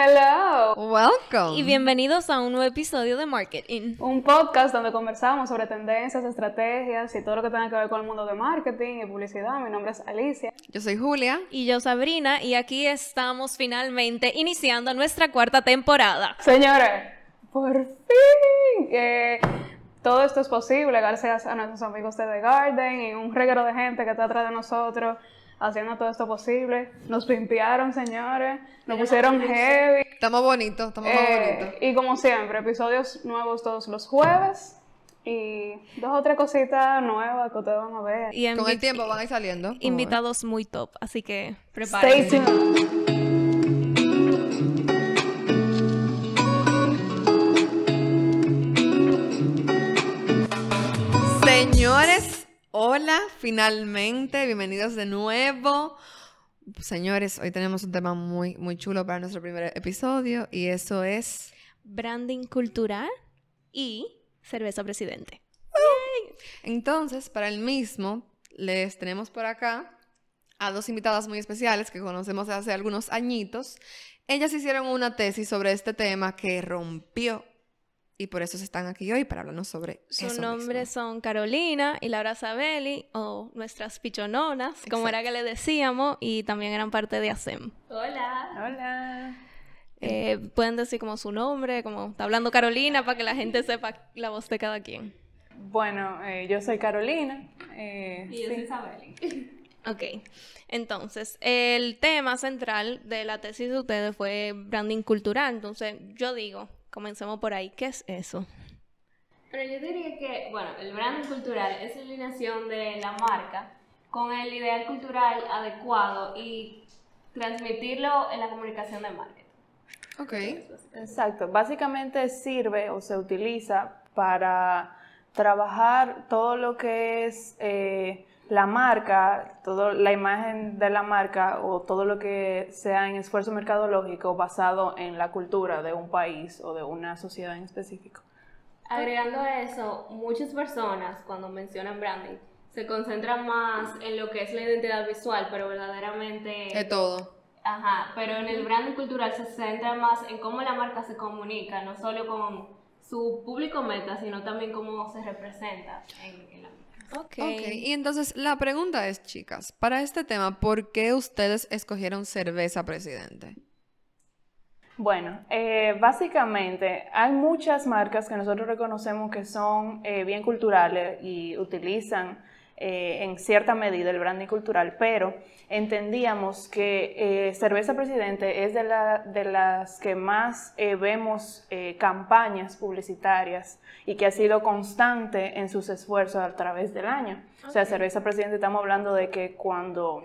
Hello. Welcome. Y bienvenidos a un nuevo episodio de Marketing. Un podcast donde conversamos sobre tendencias, estrategias y todo lo que tenga que ver con el mundo de marketing y publicidad. Mi nombre es Alicia. Yo soy Julia. Y yo Sabrina. Y aquí estamos finalmente iniciando nuestra cuarta temporada. Señores, por fin. Eh, todo esto es posible gracias a nuestros amigos de The Garden y un reguero de gente que está atrás de nosotros haciendo todo esto posible. Nos pimpearon, señores. Nos pusieron heavy. Estamos bonitos, estamos Eh, bonitos. y como siempre, episodios nuevos todos los jueves. Y dos o tres cositas nuevas que ustedes van a ver. Y Con el tiempo van a ir saliendo. Invitados muy top. Así que Stay prepárense. tuned. Señores, hola, finalmente, bienvenidos de nuevo. Señores, hoy tenemos un tema muy, muy chulo para nuestro primer episodio y eso es... Branding cultural y cerveza presidente. Entonces, para el mismo, les tenemos por acá a dos invitadas muy especiales que conocemos hace algunos añitos. Ellas hicieron una tesis sobre este tema que rompió y por eso se están aquí hoy para hablarnos sobre Sus eso nombres mismo. son Carolina y Laura Sabelli, o nuestras pichononas, como era que le decíamos, y también eran parte de ASEM. Hola. Hola. Eh, pueden decir como su nombre, como está hablando Carolina, para que la gente sepa la voz de cada quien. Bueno, eh, yo soy Carolina. eh, Y yo sí. soy Isabel. Ok, entonces, el tema central de la tesis de ustedes fue branding cultural, entonces yo digo, comencemos por ahí, ¿qué es eso? Pero yo diría que, bueno, el branding cultural es la alineación de la marca con el ideal cultural adecuado y transmitirlo en la comunicación de marketing. Ok. Exacto. Básicamente sirve o se utiliza para trabajar todo lo que es eh, la marca, todo, la imagen de la marca o todo lo que sea en esfuerzo mercadológico basado en la cultura de un país o de una sociedad en específico. Agregando a eso, muchas personas cuando mencionan branding se concentran más en lo que es la identidad visual, pero verdaderamente... De todo. Ajá, pero en el branding cultural se centra más en cómo la marca se comunica, no solo con su público meta, sino también cómo se representa en, en la marca. Ok. Ok, y entonces la pregunta es, chicas, para este tema, ¿por qué ustedes escogieron cerveza presidente? Bueno, eh, básicamente hay muchas marcas que nosotros reconocemos que son eh, bien culturales y utilizan eh, en cierta medida el branding cultural, pero entendíamos que eh, Cerveza Presidente es de, la- de las que más eh, vemos eh, campañas publicitarias y que ha sido constante en sus esfuerzos a través del año. O sea, Cerveza Presidente estamos hablando de que cuando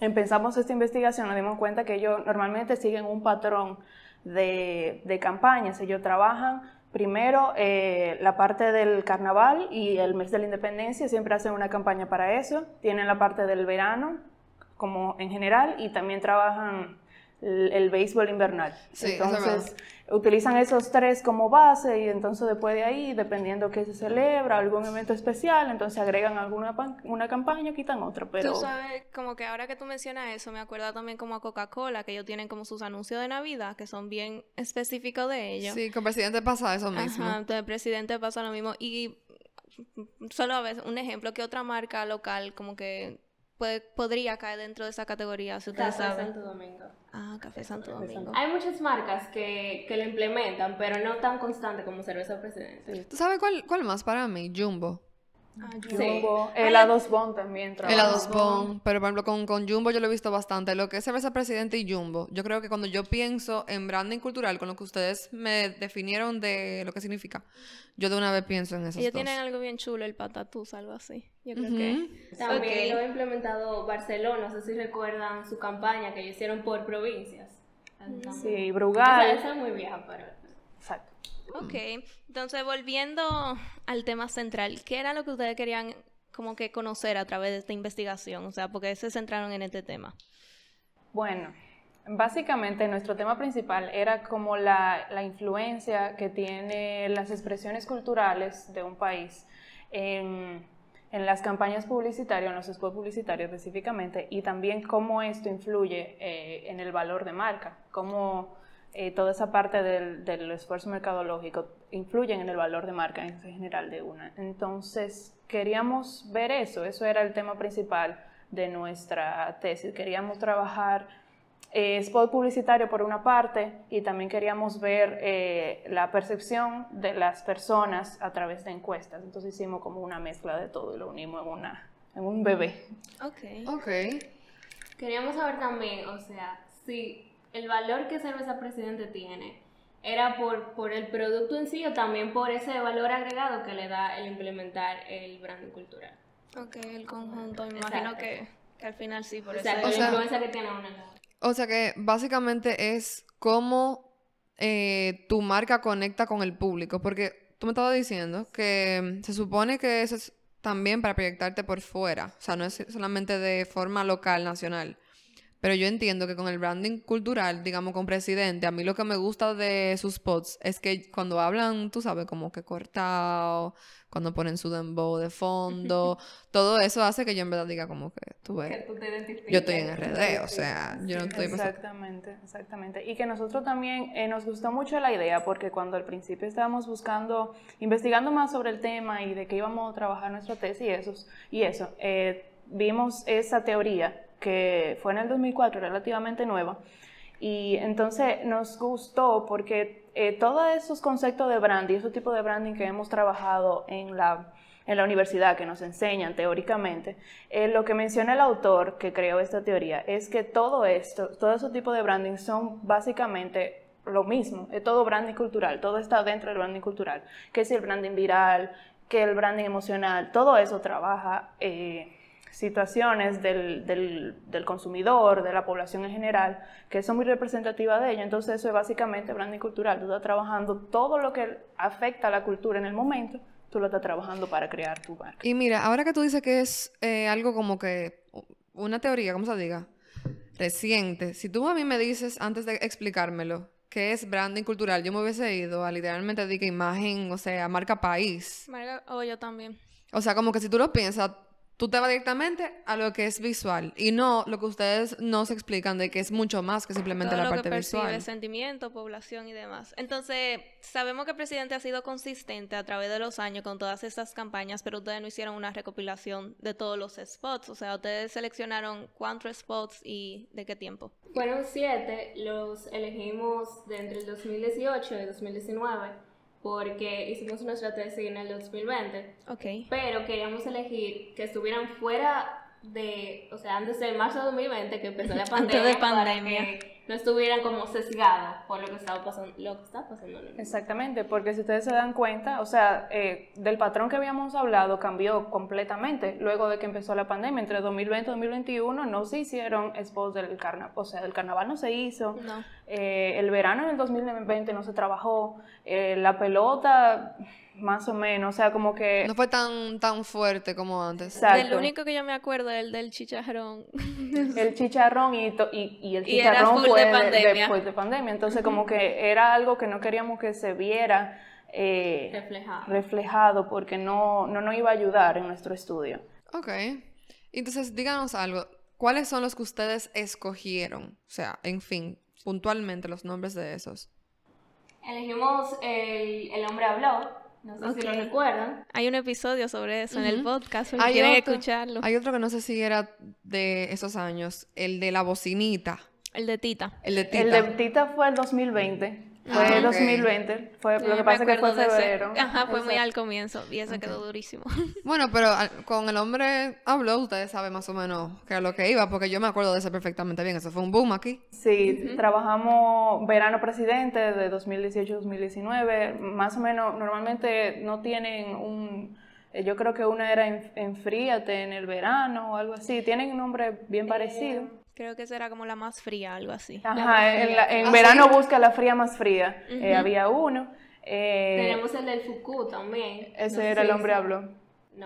empezamos esta investigación nos dimos cuenta que ellos normalmente siguen un patrón de, de campañas. Ellos trabajan primero eh, la parte del carnaval y el mes de la independencia, siempre hacen una campaña para eso. Tienen la parte del verano como en general y también trabajan el, el béisbol invernal. Sí, eso es entonces utilizan esos tres como base y entonces después de ahí, dependiendo que se celebra, algún evento especial, entonces agregan alguna pan- una campaña, quitan otra, pero... Tú sabes, como que ahora que tú mencionas eso, me acuerda también como a Coca-Cola, que ellos tienen como sus anuncios de Navidad, que son bien específicos de ellos. Sí, con presidente pasa eso mismo. Ajá, entonces el presidente pasa lo mismo. Y solo a veces, un ejemplo, que otra marca local como que puede, podría caer dentro de esa categoría, si ustedes Café saben. Santo Domingo. Ah, Café Santo Café Domingo. Hay muchas marcas que, que lo implementan, pero no tan constante como Cerveza Presidente. ¿Tú sabes cuál, cuál más para mí? Jumbo. Ah, Sí. Jumbo, helados Bon también trabaja. Helados Bon. Pero por ejemplo, con, con Jumbo yo lo he visto bastante. Lo que es cerveza presidente y Jumbo. Yo creo que cuando yo pienso en branding cultural, con lo que ustedes me definieron de lo que significa, yo de una vez pienso en esos Ellos dos. tienen algo bien chulo, el patatús, algo así. Yo creo que... También lo ha implementado Barcelona, no sé si recuerdan su campaña que ellos hicieron por provincias. Sí, Esa, Brugal. esa es muy vieja, pero... Exacto. Ok, entonces volviendo al tema central, ¿qué era lo que ustedes querían como que conocer a través de esta investigación? O sea, porque se centraron en este tema. Bueno, básicamente nuestro tema principal era como la, la influencia que tiene las expresiones culturales de un país en, en las campañas publicitarias, en los spots publicitarios específicamente, y también cómo esto influye eh, en el valor de marca, cómo eh, toda esa parte del, del, esfuerzo mercadológico influyen en el valor de marca en general de una. Entonces, queríamos ver eso, eso era el tema principal de nuestra tesis. Queríamos trabajar eh, spot publicitario por una parte y también queríamos ver eh, la percepción de las personas a través de encuestas. Entonces hicimos como una mezcla de todo y lo unimos en, una, en un bebé. Ok. Ok. Queríamos saber también, o sea, si el valor que Cerveza Presidente tiene era por, por el producto en sí o también por ese valor agregado que le da el implementar el branding cultural. Ok, el conjunto, me imagino que, que, al final sí, por o sea, eso. la influencia que tiene una O sea que básicamente es cómo eh, tu marca conecta con el público, porque tú me estabas diciendo que se supone que eso es también para proyectarte por fuera, o sea, no es solamente de forma local, nacional. Pero yo entiendo que con el branding cultural, digamos con presidente, a mí lo que me gusta de sus spots es que cuando hablan, tú sabes, como que cortado, cuando ponen su dembow de fondo, todo eso hace que yo en verdad diga como que tú ves, yo estoy en RD, o sea, yo no estoy... Exactamente, exactamente. Y que nosotros también eh, nos gustó mucho la idea porque cuando al principio estábamos buscando, investigando más sobre el tema y de qué íbamos a trabajar nuestra tesis y eso, y eso eh, vimos esa teoría que fue en el 2004, relativamente nueva. Y entonces nos gustó porque eh, todos esos conceptos de branding, ese tipo de branding que hemos trabajado en la, en la universidad, que nos enseñan teóricamente, eh, lo que menciona el autor que creó esta teoría es que todo esto, todo ese tipo de branding son básicamente lo mismo, es todo branding cultural, todo está dentro del branding cultural, que es el branding viral, que el branding emocional, todo eso trabaja. Eh, situaciones del, del, del, consumidor, de la población en general, que son muy representativas de ello. Entonces eso es básicamente branding cultural. Tú estás trabajando todo lo que afecta a la cultura en el momento, tú lo estás trabajando para crear tu marca. Y mira, ahora que tú dices que es eh, algo como que una teoría, ¿cómo se diga? Reciente. Si tú a mí me dices, antes de explicármelo, qué es branding cultural, yo me hubiese ido a literalmente decir imagen, o sea, marca país. Marca, o oh, yo también. O sea, como que si tú lo piensas, tú te vas directamente a lo que es visual y no lo que ustedes nos explican de que es mucho más que simplemente la parte visual. sentimiento, población y demás. Entonces, sabemos que el presidente ha sido consistente a través de los años con todas estas campañas, pero ustedes no hicieron una recopilación de todos los spots. O sea, ustedes seleccionaron cuántos spots y de qué tiempo. Fueron siete, los elegimos de entre el 2018 y el 2019 porque hicimos nuestra tesis en el 2020. Ok. Pero queríamos elegir que estuvieran fuera de, o sea, antes de marzo de 2020 que empezó la pandemia. antes de pandemia no estuvieran como sesgados por lo que estaba pasando, lo que está pasando. Exactamente, porque si ustedes se dan cuenta, o sea, eh, del patrón que habíamos hablado cambió completamente luego de que empezó la pandemia. Entre 2020 y 2021 no se hicieron spots del carnaval, o sea, el carnaval no se hizo, eh, el verano en el 2020 no se trabajó, eh, la pelota más o menos, o sea, como que... No fue tan, tan fuerte como antes. Exacto. Del único que yo me acuerdo es el del chicharrón. el chicharrón y, y, el chicharrón fue de pandemia. después de pandemia. Entonces, como que era algo que no queríamos que se viera eh, reflejado. reflejado. porque no, no nos iba a ayudar en nuestro estudio. Ok. Entonces, díganos algo. ¿Cuáles son los que ustedes escogieron? O sea, en fin, puntualmente los nombres de esos. Elegimos el, el hombre habló, no sé si lo recuerdan. Hay un episodio sobre eso en el podcast, si quieren escucharlo. Hay otro que no sé si era de esos años, el de la bocinita. El de Tita. El de Tita. El de Tita fue el 2020. Fue ah, 2020. Fue, lo que pasa es que fue febrero. Ajá, fue muy al comienzo y eso quedó durísimo. Bueno, pero con el hombre habló, ustedes saben más o menos qué es lo que iba, porque yo me acuerdo de eso perfectamente bien. Eso fue un boom aquí. Sí, trabajamos verano presidente de 2018-2019. Más o menos, normalmente no tienen un. Eh, yo creo que una era Enfríate en el verano o algo así. Tienen un nombre bien eh, parecido. Creo que esa era como la más fría, algo así. Ajá, en, ¿Ah, verano busca la fría más fría. Eh, había uno. Eh, Tenemos el del Foucault también. Ese era el hombre habló.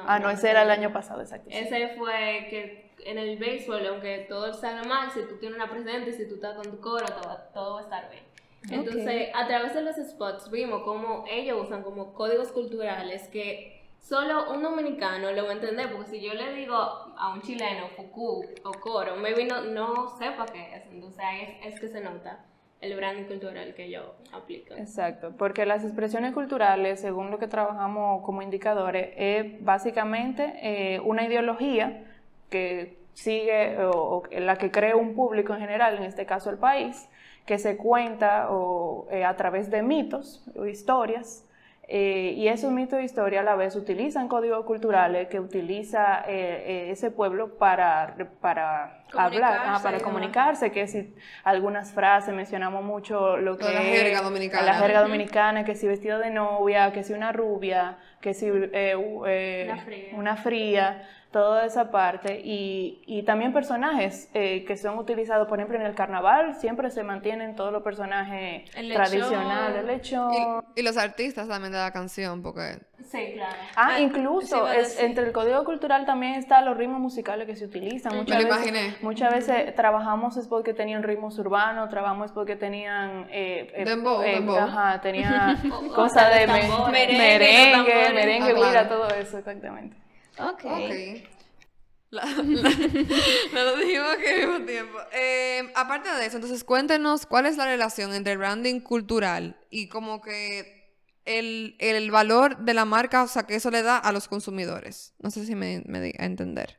ah, no, ese era el año pasado, exacto. Ese fue que en el béisbol, aunque todo salga mal, si tú tienes una presidente, si tú estás con tu coro, todo, va a estar bien. Entonces, a través de los spots vimos cómo ellos usan como códigos culturales que solo un dominicano lo va a entender, porque si yo le digo a un chileno Fuku o coro, maybe no, no sepa qué es, entonces ahí es, que se nota el branding cultural que yo aplico. Exacto, porque las expresiones culturales, según lo que trabajamos como indicadores, es básicamente eh, una ideología que sigue o, la que crea un público en general, en este caso el país, que se cuenta o, eh, a través de mitos o historias eh, y esos mitos de historia a la vez utilizan códigos culturales que utiliza eh, eh, ese pueblo para, para hablar, para comunicarse, que si algunas frases mencionamos mucho lo que la jerga dominicana. La jerga dominicana, que si vestido de novia, que si una rubia, que si una fría. toda esa parte. Y, y también personajes eh, que son utilizados, por ejemplo, en el carnaval, siempre se mantienen todos los personajes tradicionales, el lechón. Y, los artistas también de la canción, porque... Sí, claro. Ah, incluso es, entre el código cultural también están los ritmos musicales que se utilizan. Muchas Me lo imaginé. Muchas veces trabajamos es porque tenían ritmos urbanos, trabajamos porque tenían... Eh, eh, dembow, eh, Ajá, tenían cosas de merengue, merengue, merengue, ah, todo eso, exactamente. Ok. okay. lo dijimos que al mismo tiempo. Eh, aparte de eso, entonces cuéntenos cuál es la relación entre el branding cultural y como que el, el, valor de la marca, o sea, que eso le da a los consumidores. No sé si me, me di a entender.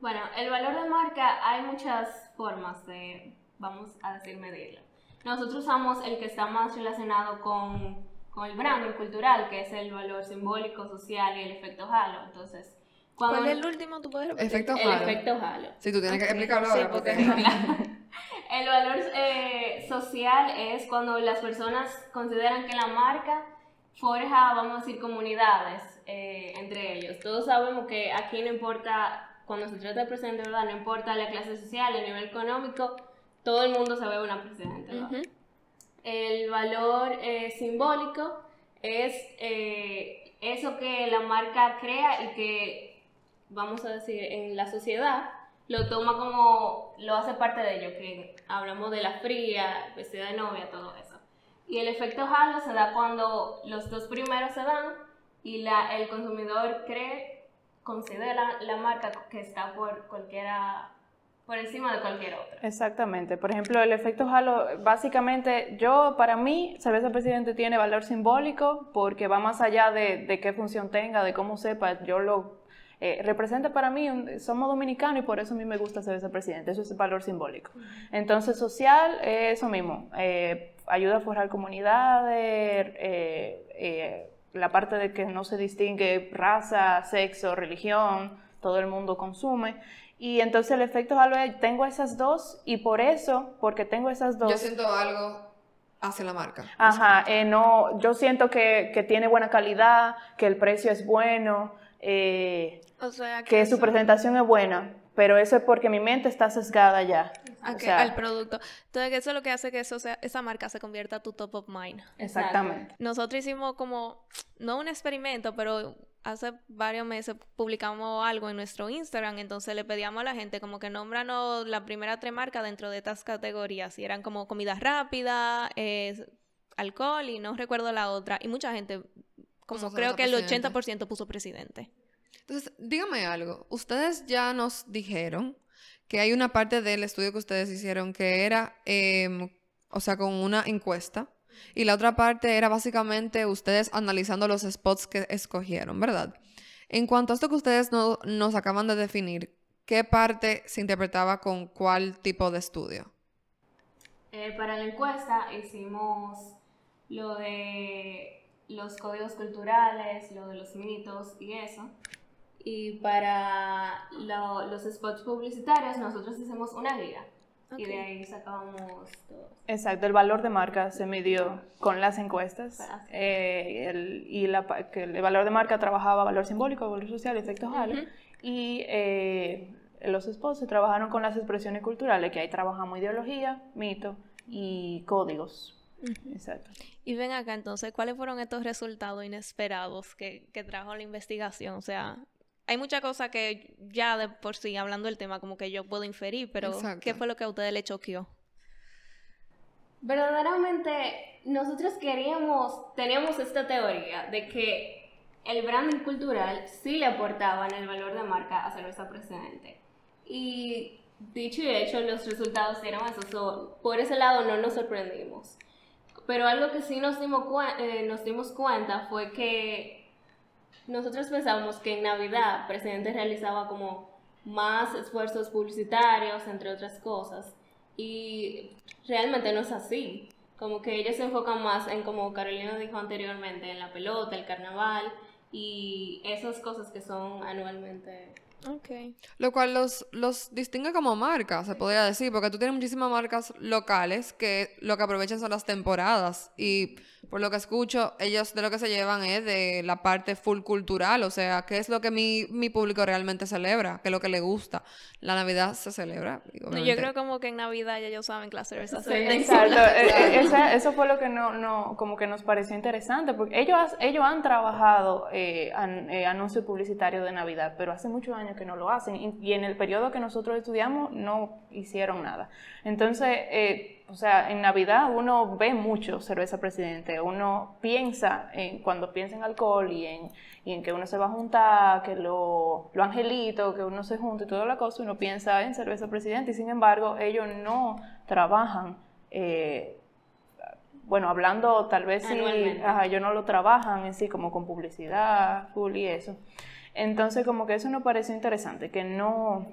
Bueno, el valor de marca hay muchas formas de, vamos a decir, medirlo. Nosotros usamos el que está más relacionado con, con el branding cultural, que es el valor simbólico, social y el efecto halo. Entonces, ¿Cuál es el último? ¿Tú puedes Efecto el efecto halo. Sí, tú tienes que explicarlo ahora. Porque... el valor eh, social es cuando las personas consideran que la marca forja, vamos a decir, comunidades eh, entre ellos. Todos sabemos que aquí no importa, cuando se trata de presidente, ¿verdad? No importa la clase social, el nivel económico, todo el mundo se ve una presidente, ¿verdad? El valor eh, simbólico es eso que la marca crea y que vamos a decir, en la sociedad, lo toma como, lo hace parte de ello, que hablamos de la fría, vestida de novia, todo eso. Y el efecto halo se da cuando los dos primeros se dan y la, el consumidor cree, considera la marca que está por cualquiera por encima de cualquier otra. Exactamente. Por ejemplo, el efecto halo, básicamente, yo, para mí, cerveza presidente tiene valor simbólico porque va más allá de, de qué función tenga, de cómo sepa. Yo lo eh, representa para mí, somos dominicanos y por eso a mí me gusta ser presidente, eso es valor simbólico. Entonces, social, eso mismo, eh, ayuda a forjar comunidades, eh, la parte de que no se distingue raza, sexo, religión, todo el mundo consume. Y entonces el efecto halo tengo esas dos y por eso, porque tengo esas dos... Yo siento algo hacia la marca. Ajá, no, yo siento que, que, tiene buena calidad, que el precio es bueno, eh, que, su presentación es buena, pero eso es porque mi mente está sesgada ya. Al producto. Entonces, eso es lo que hace que eso sea, esa marca se convierta a tu top of mind. Exactamente. Nosotros hicimos como, no un experimento, pero hace varios meses publicamos algo en nuestro Instagram, entonces le pedíamos a la gente como que nombranos la primera tres marcas dentro de estas categorías, y eran como comida rápida, alcohol y no recuerdo la otra, y mucha gente, como creo que el 80% puso presidente. Entonces, dígame algo. Ustedes ya nos dijeron que hay una parte del estudio que ustedes hicieron que era, em, o sea, con una encuesta. Y la otra parte era básicamente ustedes analizando los spots que escogieron, ¿verdad? En cuanto a esto que ustedes nos acaban de definir, ¿qué parte se interpretaba con cuál tipo de estudio? Eh, para la encuesta hicimos lo de los códigos culturales, lo de los mitos y eso. Y para los spots publicitarios nosotros hicimos una guía. Y de ahí sacábamos todo. Exacto, el valor de marca se midió con las encuestas. Eh, el, y la, que el valor de marca trabajaba valor simbólico, valor social, efectos uh Y eh, los spots se trabajaron con las expresiones culturales, que ahí trabajamos ideología, mito y códigos. Exacto. Y ven acá entonces, ¿cuáles fueron estos resultados inesperados que, que trajo la investigación? O sea, hay muchas cosas que ya de por sí, hablando del tema, como que yo puedo inferir, pero ¿qué fue lo que a ustedes le choqueó? Verdaderamente, nosotros queríamos, teníamos esta teoría de que el branding cultural sí le aportaba en el valor de marca a cerveza precedente. Y dicho y hecho, los resultados dieron eso. por ese lado no nos sorprendimos. Pero algo que sí nos dimos, eh, nos dimos cuenta fue que nosotros pensábamos que en Navidad el presidente realizaba como más esfuerzos publicitarios, entre otras cosas, y realmente no es así. Como que ellos se enfocan más en, como Carolina dijo anteriormente, en la pelota, el carnaval y esas cosas que son anualmente Okay. Lo cual los, los distingue como marcas, se podría decir, porque tú tienes muchísimas marcas locales que lo que aprovechan son las temporadas. Y por lo que escucho, ellos de lo que se llevan es de la parte full cultural, o sea, qué es lo que mi, mi público realmente celebra, qué es lo que le gusta. La Navidad se celebra. yo creo como que en Navidad ya ellos saben clase de Sí, exacto. Eh, eh, eso fue lo que no, no, como que nos pareció interesante, porque ellos, ellos han trabajado eh, eh anuncios publicitarios de Navidad, pero hace muchos años que no lo hacen. Y, en el periodo que nosotros estudiamos no hicieron nada. Entonces, eh, o sea, en Navidad uno ve mucho cerveza presidente, uno piensa, en, cuando piensa en alcohol y en, y en que uno se va a juntar, que lo, lo angelito, que uno se junta y toda la cosa, uno piensa en cerveza presidente y sin embargo ellos no trabajan. Eh, bueno, hablando tal vez si ellos no lo trabajan en sí como con publicidad, full y eso. Entonces, como que eso nos pareció interesante, que no,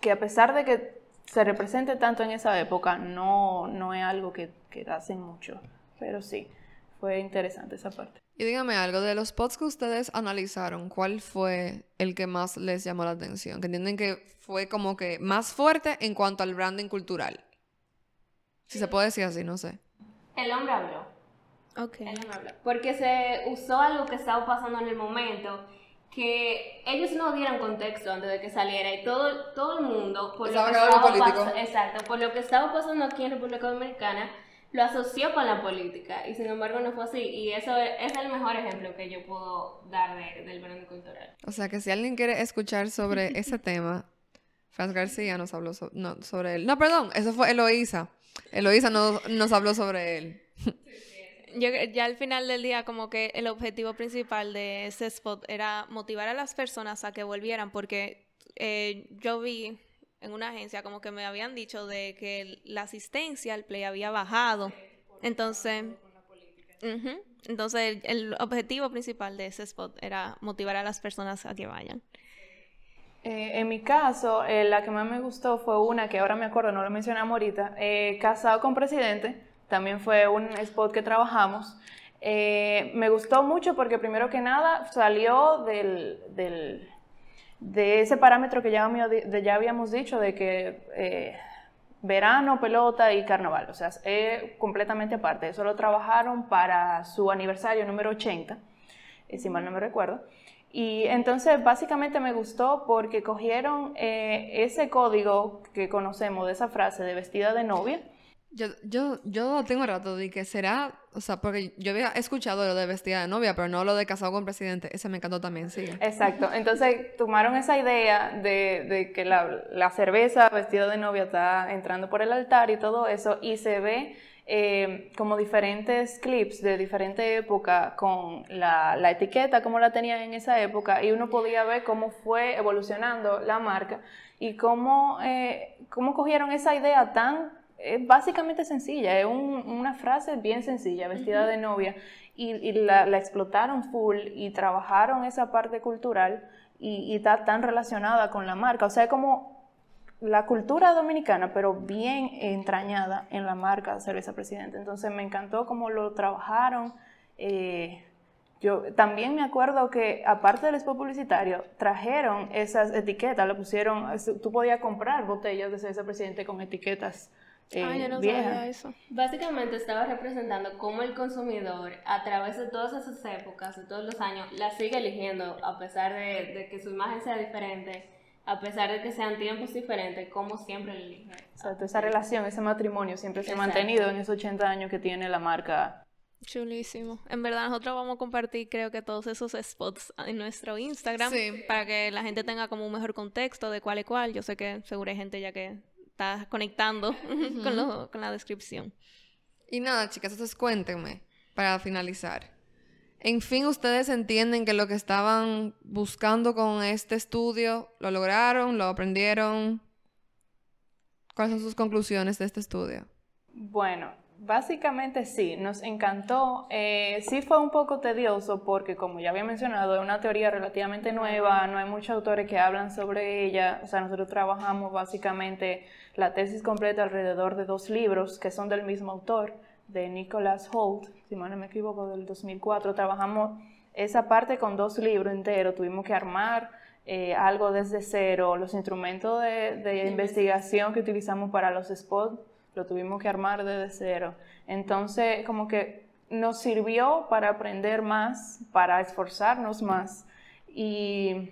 que a pesar de que se represente tanto en esa época, no, no es algo que, que hacen mucho, pero sí, fue interesante esa parte. Y dígame algo, de los spots que ustedes analizaron, ¿cuál fue el que más les llamó la atención? Que entienden que fue como que más fuerte en cuanto al branding cultural. Si se puede decir así, no sé. El hombre habló. Ok. El hombre habló. Porque se usó algo que estaba pasando en el momento que ellos no dieran contexto antes de que saliera y todo, todo el mundo, por lo, que estaba exacto, por lo que estaba pasando aquí en República Dominicana, lo asoció con la política y sin embargo no fue así y eso es el mejor ejemplo que yo puedo dar del branding cultural. O sea que si alguien quiere escuchar sobre ese tema, Franz García nos habló sobre él. No, perdón, eso fue Eloísa. Eloísa nos habló sobre él ya al final del día como que el objetivo principal de ese spot era motivar a las personas a que volvieran porque eh, yo vi en una agencia como que me habían dicho de que la asistencia al play había bajado. Entonces, entonces el, objetivo principal de ese spot era motivar a las personas a que vayan. Eh, en mi caso, eh, la que más me gustó fue una que ahora me acuerdo, no lo mencionamos ahorita, Casado con Presidente también fue un spot que trabajamos. Eh, me gustó mucho porque primero que nada salió del, del, de ese parámetro que ya, ya habíamos dicho de que eh, verano, pelota y carnaval, o sea, es completamente aparte. Eso lo trabajaron para su aniversario número 80, eh, si mal no me recuerdo. Y entonces básicamente me gustó porque cogieron ese código que conocemos de esa frase de vestida de novia yo, yo, yo tengo rato de que será, o sea, porque yo había escuchado lo de vestida de novia, pero no lo de casado con presidente. Ese me encantó también, sí. Exacto. Entonces tomaron esa idea de, de que la, la, cerveza vestida de novia está entrando por el altar y todo eso, y se ve eh, como diferentes clips de diferente época con la, la etiqueta como la tenían en esa época, y uno podía ver cómo fue evolucionando la marca y cómo, eh, cómo cogieron esa idea tan es básicamente sencilla, es una frase bien sencilla, vestida de novia, y, la, explotaron full y trabajaron esa parte cultural y, está tan relacionada con la marca. O sea, como la cultura dominicana, pero bien entrañada en la marca Cerveza Presidente. Entonces me encantó cómo lo trabajaron. Eh, yo también me acuerdo que, aparte del expo publicitario, trajeron esas etiquetas, le pusieron, tú podías comprar botellas de cerveza presidente con etiquetas ah, yo no sabía eso. Básicamente estaba representando cómo el consumidor, a través de todas esas épocas, de todos los años, la sigue eligiendo, a pesar de, que su imagen sea diferente, a pesar de que sean tiempos diferentes, como siempre le elige. Exacto, esa relación, ese matrimonio siempre se ha mantenido en esos 80 años que tiene la marca. Chulísimo. En verdad, nosotros vamos a compartir, creo que todos esos spots en nuestro Instagram para que la gente tenga como un mejor contexto de cuál es cuál. Yo sé que seguro hay gente ya que está conectando con, con la descripción. Y nada, chicas, entonces cuéntenme para finalizar. En fin, ustedes entienden que lo que estaban buscando con este estudio lo lograron, lo aprendieron. ¿Cuáles son sus conclusiones de este estudio? Bueno, básicamente sí, nos encantó. Eh, sí fue un poco tedioso porque, como ya había mencionado, es una teoría relativamente nueva, no hay muchos autores que hablan sobre ella. O sea, nosotros trabajamos básicamente la tesis completa alrededor de dos libros que son del mismo autor, de Nicholas Holt, si mal no me equivoco, del 2004. Trabajamos esa parte con dos libros enteros, tuvimos que armar eh, algo desde cero, los instrumentos de, investigación que utilizamos para los spots, lo tuvimos que armar desde cero. Entonces, como que nos sirvió para aprender más, para esforzarnos más y,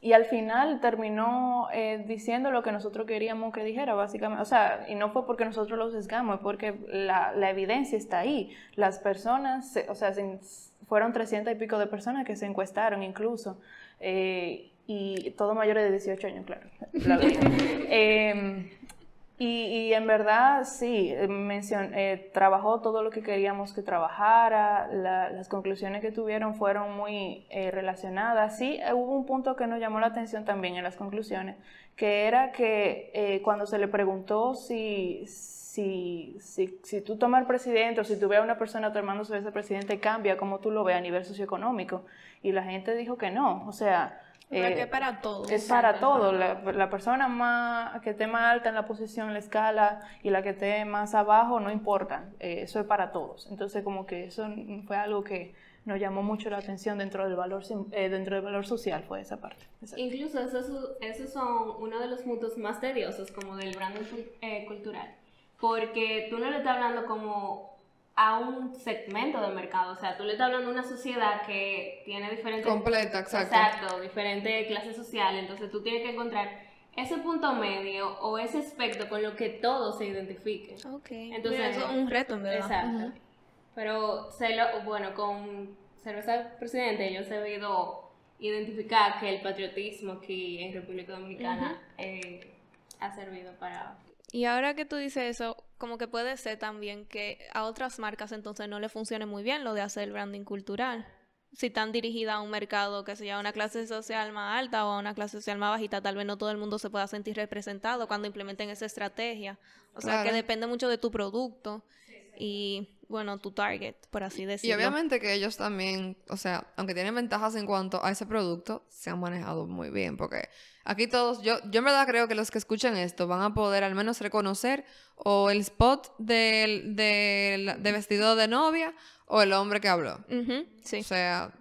y al final terminó eh, diciendo lo que nosotros queríamos que dijera, básicamente. O sea, y no fue porque nosotros lo sesgamos, es porque la, la evidencia está ahí. Las personas, o sea, fueron 300 y pico de personas que se encuestaron incluso. Eh, y todo mayores de 18 años, claro. Em, y, en verdad, sí, eh, trabajó todo lo que queríamos que trabajara, las conclusiones que tuvieron fueron muy eh, relacionadas. Sí, hubo un punto que nos llamó la atención también en las conclusiones, que era que cuando se le preguntó si, si, si, si, tú tomas el presidente o si tú ves a una persona tomándose ese presidente, cambia como tú lo ves a nivel socioeconómico. Y la gente dijo que no, o sea... Eh, es para todo. Es para todo. La, persona más, que esté más alta en la posición, en la escala, y la que esté más abajo, no importa. Eh, eso es para todos. Entonces, como que eso fue algo que nos llamó mucho la atención dentro del valor, eh, dentro del valor social, fue esa parte. Incluso esos, esos son uno de los puntos más tediosos, como del branding cultural. Porque tú no le estás hablando como a un segmento del mercado. O sea, tú le estás hablando a una sociedad que tiene diferentes... Completa, exacto. Exacto, diferentes clases sociales. Entonces tú tienes que encontrar ese punto medio o ese aspecto con lo que todos se identifiquen. Ok. Entonces, es un reto, en verdad. Exacto. Pero, se lo, bueno, con Cerveza Presidente yo he sabido identificar que el patriotismo aquí en República Dominicana eh, ha servido para y ahora que tú dices eso, como que puede ser también que a otras marcas entonces no le funcione muy bien lo de hacer el branding cultural. Si están dirigidas a un mercado que sea una clase social más alta o a una clase social más bajita, tal vez no todo el mundo se pueda sentir representado cuando implementen esa estrategia. O sea, que depende mucho de tu producto y, bueno, tu target, por así decirlo. Y obviamente que ellos también, o sea, aunque tienen ventajas en cuanto a ese producto, se han manejado muy bien porque Aquí todos, yo, yo en verdad creo que los que escuchan esto van a poder al menos reconocer o el spot del, de vestido de novia o el hombre que habló. sí. O sea,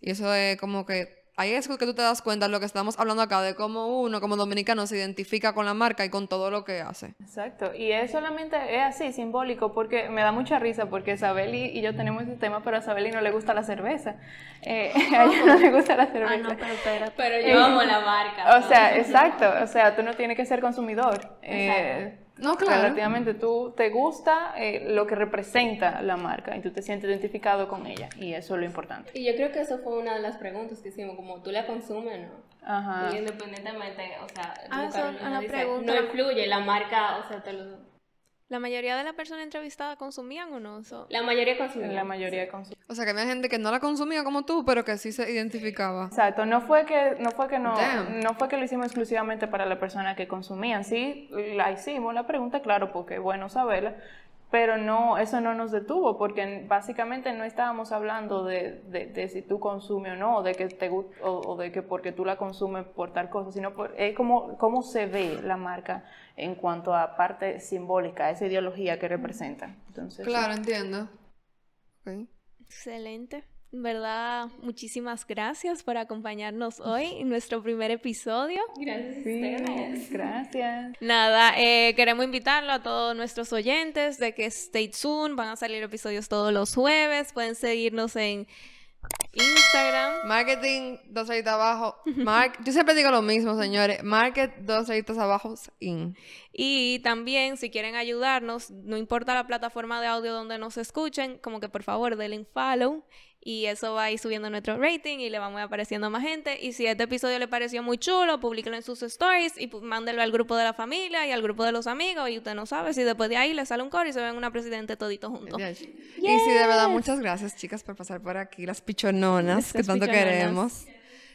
y eso es como que ahí es que tú te das cuenta de lo que estamos hablando acá, de cómo uno como dominicano se identifica con la marca y con todo lo que hace. Exacto, y es solamente, es así, simbólico, porque me da mucha risa, porque Isabeli y yo tenemos ese tema, pero a Isabeli no le gusta la cerveza. Eh, a ella no le gusta la cerveza. Ah, no, pero, pero, yo eh, amo la marca. O sea, exacto, o sea, tú no tienes que ser consumidor. Eh, no, claro. Relativamente tú te gusta eh, lo que representa la marca y tú te sientes identificado con ella y eso es lo importante. Y yo creo que eso fue una de las preguntas que hicimos, como tú la consumes o no. Ajá. Y independientemente, o sea, ah, no influye, la marca, o sea, te lo ¿La mayoría de las personas entrevistadas consumían o no? La mayoría consumía. La mayoría consumía. O sea, que había gente que no la consumía como tú, pero que sí se identificaba. Exacto. No fue que no, fue que no, no fue que lo hicimos exclusivamente para la persona que consumían. Sí, la hicimos la pregunta, claro, porque bueno saberla, pero no, eso no nos detuvo, porque básicamente no estábamos hablando de, de, si tú consumes o no, o de que te o, o, de que porque tú la consumes por tal cosa, sino por, es como cómo se ve la marca en cuanto a parte simbólica, esa ideología que representa. Entonces, claro, entiendo. Excelente. Verdad, muchísimas gracias por acompañarnos hoy en nuestro primer episodio. Gracias Gracias. Nada, eh, queremos invitarlo a todos nuestros oyentes de que stay tuned. Van a salir episodios todos los jueves. Pueden seguirnos en Instagram. Marketing, dos rayitas abajo. Mark, yo siempre digo lo mismo, señores. Market, dos rayitas abajo, in. Y también, si quieren ayudarnos, no importa la plataforma de audio donde nos escuchen, como que por favor denle follow y eso va a ir subiendo nuestro rating y le vamos apareciendo a más gente. Y si este episodio le pareció muy chulo, publíquelo en sus stories y mándelo al grupo de la familia y al grupo de los amigos. Y usted no sabe si después de ahí le sale un coro y se ven una presidente todito juntos. Y sí, de verdad, muchas gracias, chicas, por pasar por aquí, las pichononas que tanto queremos.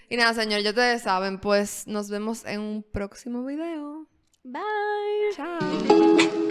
Y nada, señor, ya ustedes saben, pues nos vemos en un próximo video. Bye. Chao.